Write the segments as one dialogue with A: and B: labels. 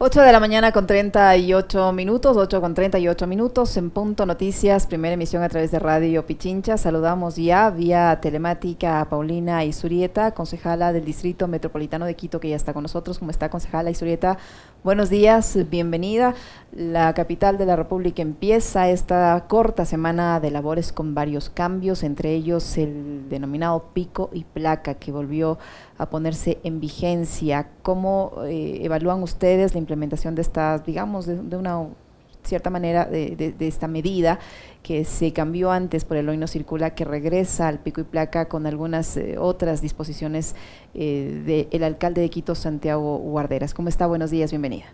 A: 8 de la mañana con 38 minutos, 8 con 38 minutos, en Punto Noticias, primera emisión a través de Radio Pichincha. Saludamos ya vía telemática a Paulina Isurieta, concejala del Distrito Metropolitano de Quito, que ya está con nosotros. ¿Cómo está, concejala Isurieta? Buenos días, bienvenida. La capital de la República empieza esta corta semana de labores con varios cambios, entre ellos el denominado pico y placa que volvió a ponerse en vigencia. ¿Cómo eh, evalúan ustedes la implementación de esta, digamos, de, una cierta manera de, esta medida que se cambió antes por el hoy no circula, que regresa al pico y placa con algunas eh, otras disposiciones eh, del alcalde de Quito, Santiago Guarderas. ¿Cómo está? Buenos días, bienvenida.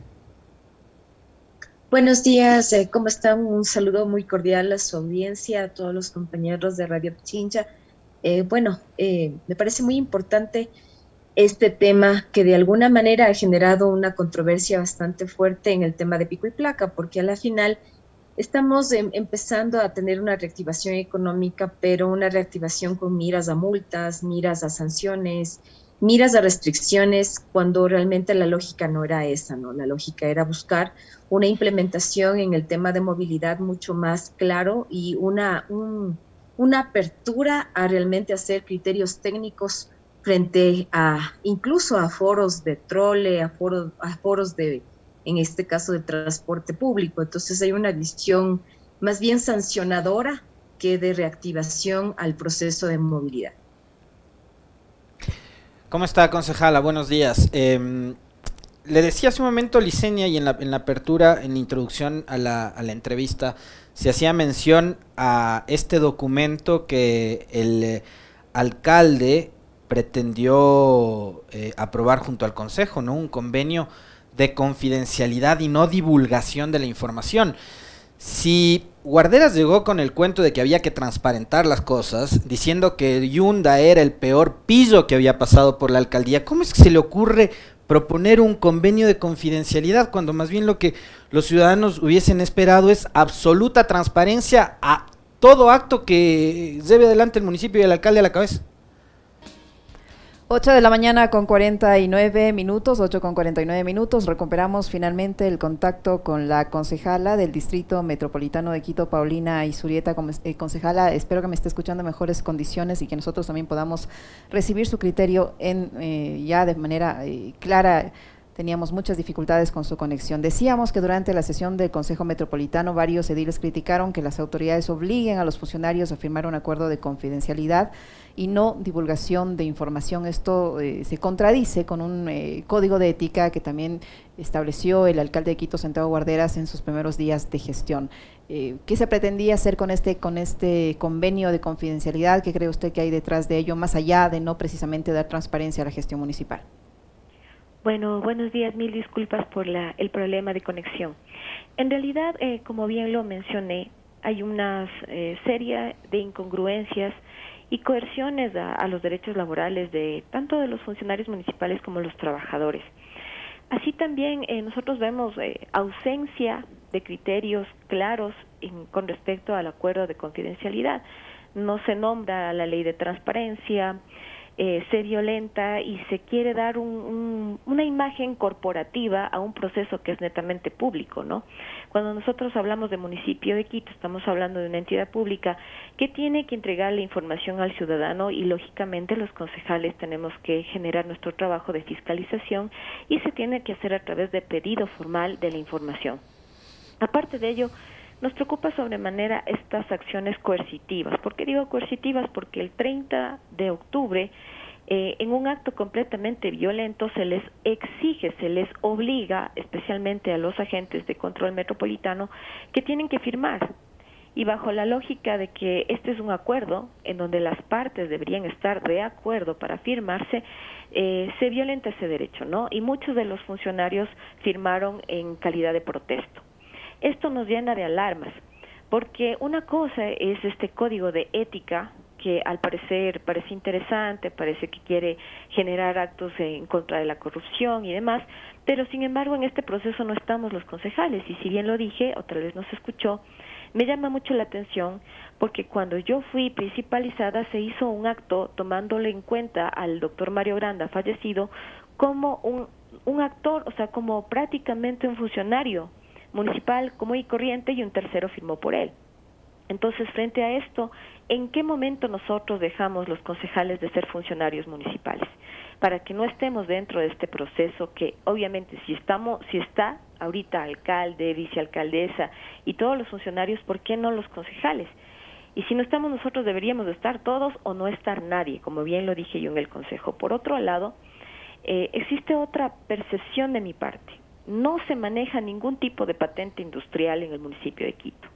B: Buenos días, eh, ¿cómo están? Un saludo muy cordial a su audiencia, a todos los compañeros de Radio Pichincha. bueno, me parece muy importante este tema que de alguna manera ha generado una controversia bastante fuerte en el tema de pico y placa, porque a la final estamos em, empezando a tener una reactivación económica, pero una reactivación con miras a multas, miras a sanciones, miras a restricciones, cuando realmente la lógica no era esa, ¿no? La lógica era buscar una implementación en el tema de movilidad mucho más claro y una, una apertura a realmente hacer criterios técnicos frente a incluso a foros de trole, a foros, a foros de, en este caso, de transporte público. Entonces hay una visión más bien sancionadora que de reactivación al proceso de movilidad.
C: ¿Cómo está, concejala? Buenos días. Em, le decía hace un momento Liceña y en la, en la apertura, en la introducción a la, a la, entrevista, se hacía mención a este documento que el eh, alcalde pretendió eh, aprobar junto al Consejo, ¿no? Un convenio de confidencialidad y no divulgación de la información. Si Guarderas llegó con el cuento de que había que transparentar las cosas, diciendo que Yunda era el peor piso que había pasado por la alcaldía, ¿cómo es que se le ocurre proponer un convenio de confidencialidad cuando más bien lo que los ciudadanos hubiesen esperado es absoluta transparencia a todo acto que lleve adelante el municipio y el alcalde a la cabeza?
A: 8 de la mañana con 49 minutos, 8 con 49 minutos. Recuperamos finalmente el contacto con la concejala del Distrito Metropolitano de Quito, Paulina Isurieta. Eh, concejala, espero que me esté escuchando en mejores condiciones y que nosotros también podamos recibir su criterio en eh, ya de manera eh, clara teníamos muchas dificultades con su conexión. Decíamos que durante la sesión del Consejo Metropolitano varios ediles criticaron que las autoridades obliguen a los funcionarios a firmar un acuerdo de confidencialidad y no divulgación de información. Esto eh, se contradice con un eh, código de ética que también estableció el alcalde de Quito, Santiago Guarderas, en sus primeros días de gestión. Eh, ¿Qué se pretendía hacer con este, con este convenio de confidencialidad? ¿Qué cree usted que hay detrás de ello, más allá de no precisamente dar transparencia a la gestión municipal?
D: Bueno, buenos días, mil disculpas por la, el problema de conexión. En realidad, eh, como bien lo mencioné, hay una eh, serie de incongruencias y coerciones a, los derechos laborales de tanto de los funcionarios municipales como los trabajadores. Así también eh, nosotros vemos eh, ausencia de criterios claros con respecto al acuerdo de confidencialidad. No se nombra la ley de transparencia, eh, se violenta y se quiere dar una imagen corporativa a un proceso que es netamente público, ¿no? Cuando nosotros hablamos de municipio de Quito, estamos hablando de una entidad pública que tiene que entregar la información al ciudadano y lógicamente los concejales tenemos que generar nuestro trabajo de fiscalización y se tiene que hacer a través de pedido formal de la información. Aparte de ello, nos preocupa sobremanera estas acciones coercitivas. ¿Por qué digo coercitivas? Porque el 30 de octubre, eh, en un acto completamente violento, se les exige, se les obliga, especialmente a los agentes de control metropolitano, que tienen que firmar. Y bajo la lógica de que este es un acuerdo en donde las partes deberían estar de acuerdo para firmarse, eh, se violenta ese derecho, ¿no? Y muchos de los funcionarios firmaron en calidad de protesto. Esto nos llena de alarmas, porque una cosa es este código de ética que al parecer parece interesante, parece que quiere generar actos en contra de la corrupción y demás, pero sin embargo en este proceso no estamos los concejales. Y si bien lo dije, otra vez no se escuchó, me llama mucho la atención porque cuando yo fui principalizada se hizo un acto tomándole en cuenta al doctor Mario Granda fallecido como un un actor, o sea, como prácticamente un funcionario municipal como y corriente y un tercero firmó por él. Entonces, frente a esto, ¿en qué momento nosotros dejamos los concejales de ser funcionarios municipales? Para que no estemos dentro de este proceso que obviamente si estamos si está ahorita alcalde, vicealcaldesa y todos los funcionarios, ¿por qué no los concejales? Y si no estamos nosotros deberíamos estar todos o no estar nadie, como bien lo dije yo en el consejo. Por otro lado, eh, existe otra percepción de mi parte. No se maneja ningún tipo de patente industrial en el municipio de Quito.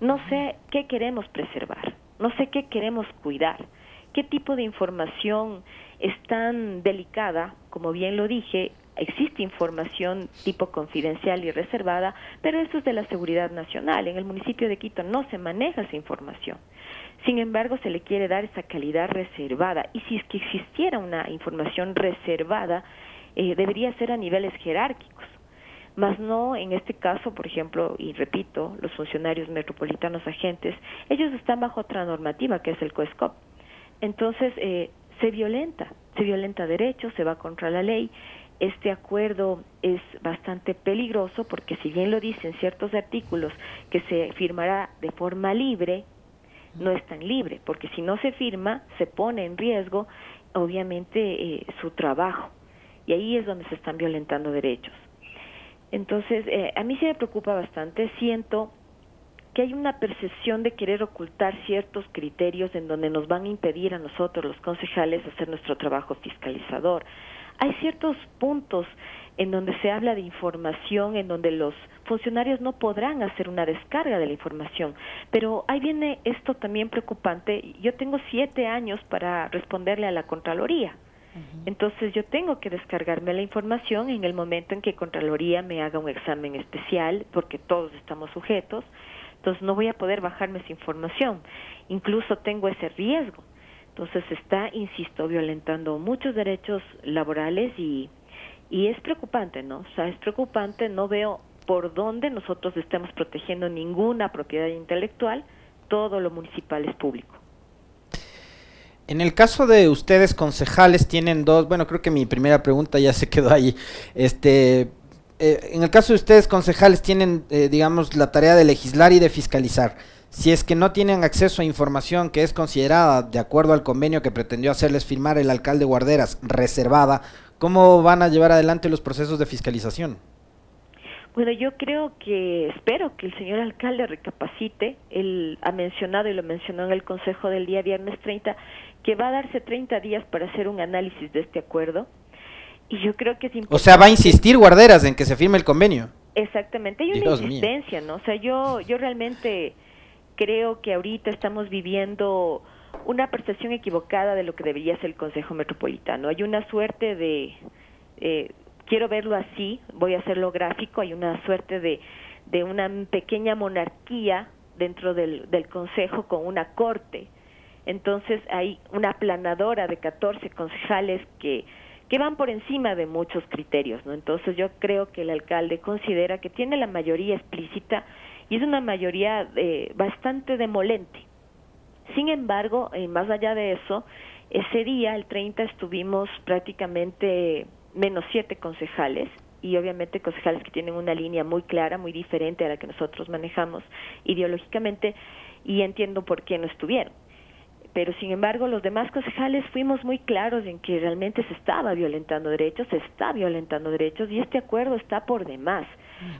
D: No sé qué queremos preservar, no sé qué queremos cuidar, qué tipo de información es tan delicada, como bien lo dije, existe información tipo confidencial y reservada, pero eso es de la seguridad nacional. En el municipio de Quito no se maneja esa información. Sin embargo, se le quiere dar esa calidad reservada. Y si es que existiera una información reservada, eh, debería ser a niveles jerárquicos más no en este caso, por ejemplo, y repito, los funcionarios metropolitanos agentes, ellos están bajo otra normativa que es el COESCOP. Entonces, eh, se violenta, se violenta derechos, se va contra la ley. Este acuerdo es bastante peligroso porque si bien lo dicen ciertos artículos que se firmará de forma libre, no es tan libre, porque si no se firma, se pone en riesgo, obviamente, eh, su trabajo. Y ahí es donde se están violentando derechos. Entonces, eh, a mí se me preocupa bastante. Siento que hay una percepción de querer ocultar ciertos criterios en donde nos van a impedir a nosotros, los concejales, hacer nuestro trabajo fiscalizador. Hay ciertos puntos en donde se habla de información, en donde los funcionarios no podrán hacer una descarga de la información. Pero ahí viene esto también preocupante. Yo tengo siete años para responderle a la Contraloría. Entonces yo tengo que descargarme la información en el momento en que Contraloría me haga un examen especial, porque todos estamos sujetos, entonces no voy a poder bajarme esa información. Incluso tengo ese riesgo. Entonces está, insisto, violentando muchos derechos laborales y, y es preocupante, ¿no? O sea, es preocupante, no veo por dónde nosotros estemos protegiendo ninguna propiedad intelectual, todo lo municipal es público.
C: En el caso de ustedes concejales tienen dos, bueno, creo que mi primera pregunta ya se quedó ahí. Este, eh, en el caso de ustedes concejales tienen, eh, digamos, la tarea de legislar y de fiscalizar. Si es que no tienen acceso a información que es considerada, de acuerdo al convenio que pretendió hacerles firmar el alcalde Guarderas, reservada, ¿cómo van a llevar adelante los procesos de fiscalización?
D: Bueno, yo creo que espero que el señor alcalde recapacite. Él ha mencionado y lo mencionó en el consejo del día viernes 30 que va a darse 30 días para hacer un análisis de este acuerdo. Y yo creo que es
C: O sea, va a insistir Guarderas en que se firme el convenio.
D: Exactamente, hay una insistencia, ¿no? O sea, yo, yo realmente creo que ahorita estamos viviendo una percepción equivocada de lo que debería ser el Consejo Metropolitano. Hay una suerte de, eh, quiero verlo así, voy a hacerlo gráfico, hay una suerte de, de una pequeña monarquía dentro del, del Consejo con una corte entonces hay una planadora de 14 concejales que, que van por encima de muchos criterios, ¿no? Entonces yo creo que el alcalde considera que tiene la mayoría explícita y es una mayoría eh, bastante demolente. Sin embargo, eh, más allá de eso, ese día, el 30, estuvimos prácticamente menos siete concejales y obviamente concejales que tienen una línea muy clara, muy diferente a la que nosotros manejamos ideológicamente y entiendo por qué no estuvieron pero sin embargo los demás concejales fuimos muy claros en que realmente se estaba violentando derechos, se está violentando derechos y este acuerdo está por demás,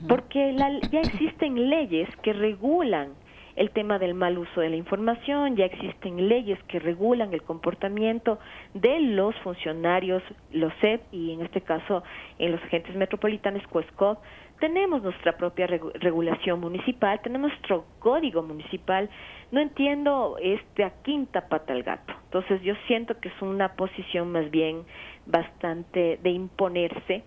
D: porque ya existen leyes que regulan el tema del mal uso de la información, ya existen leyes que regulan el comportamiento de los funcionarios, los SEP y en este caso en los agentes metropolitanos, COESCOP, tenemos nuestra propia regulación municipal, tenemos nuestro código municipal. No entiendo este quinta pata al gato. Entonces yo siento que es una posición más bien bastante de imponerse,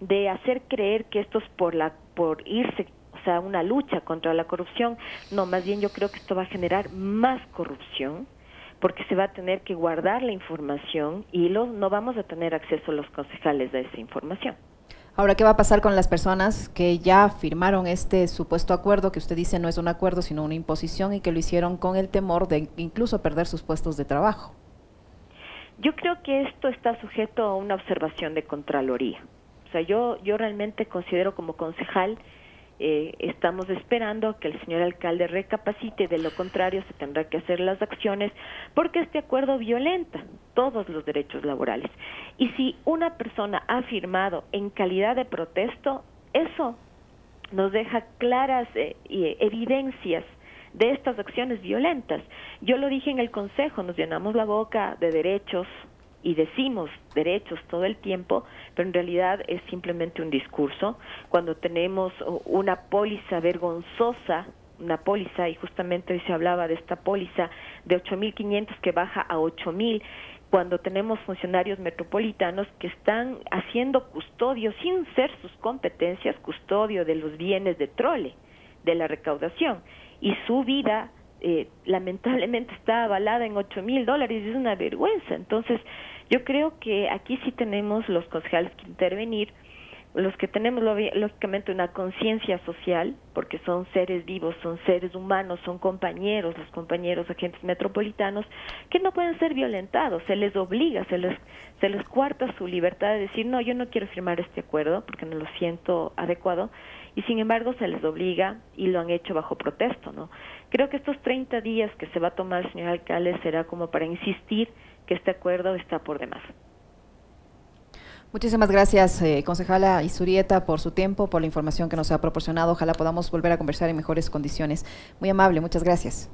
D: de hacer creer que esto es por la por irse, o sea, una lucha contra la corrupción. No, más bien yo creo que esto va a generar más corrupción porque se va a tener que guardar la información y los, no vamos a tener acceso los concejales a esa información.
A: Ahora, ¿qué va a pasar con las personas que ya firmaron este supuesto acuerdo, que usted dice no es un acuerdo, sino una imposición, y que lo hicieron con el temor de incluso perder sus puestos de trabajo?
D: Yo creo que esto está sujeto a una observación de Contraloría. O sea, yo, yo realmente considero como concejal, eh, estamos esperando que el señor alcalde recapacite, de lo contrario se tendrá que hacer las acciones, porque este acuerdo violenta todos los derechos laborales. Y si una persona ha firmado en calidad de protesto, eso nos deja claras eh, evidencias de estas acciones violentas. Yo lo dije en el Consejo, nos llenamos la boca de derechos y decimos derechos todo el tiempo, pero en realidad es simplemente un discurso. Cuando tenemos una póliza vergonzosa, una póliza, y justamente hoy se hablaba de esta póliza de 8.500 que baja a 8.000, cuando tenemos funcionarios metropolitanos que están haciendo custodio, sin ser sus competencias, custodio de los bienes de trole, de la recaudación, y su vida eh, lamentablemente está avalada en 8 mil dólares, es una vergüenza. Entonces, yo creo que aquí sí tenemos los concejales que intervenir, los que tenemos lógicamente una conciencia social, porque son seres vivos, son seres humanos, son compañeros, los compañeros agentes metropolitanos, que no pueden ser violentados, se les obliga, se les, se les cuarta su libertad de decir, no, yo no quiero firmar este acuerdo porque no lo siento adecuado, y sin embargo se les obliga y lo han hecho bajo protesto, ¿no? Creo que estos 30 días que se va a tomar señor alcalde será como para insistir que este acuerdo está por demás.
A: Muchísimas gracias, eh, concejala Isurieta, por su tiempo, por la información que nos ha proporcionado. Ojalá podamos volver a conversar en mejores condiciones. Muy amable, muchas gracias.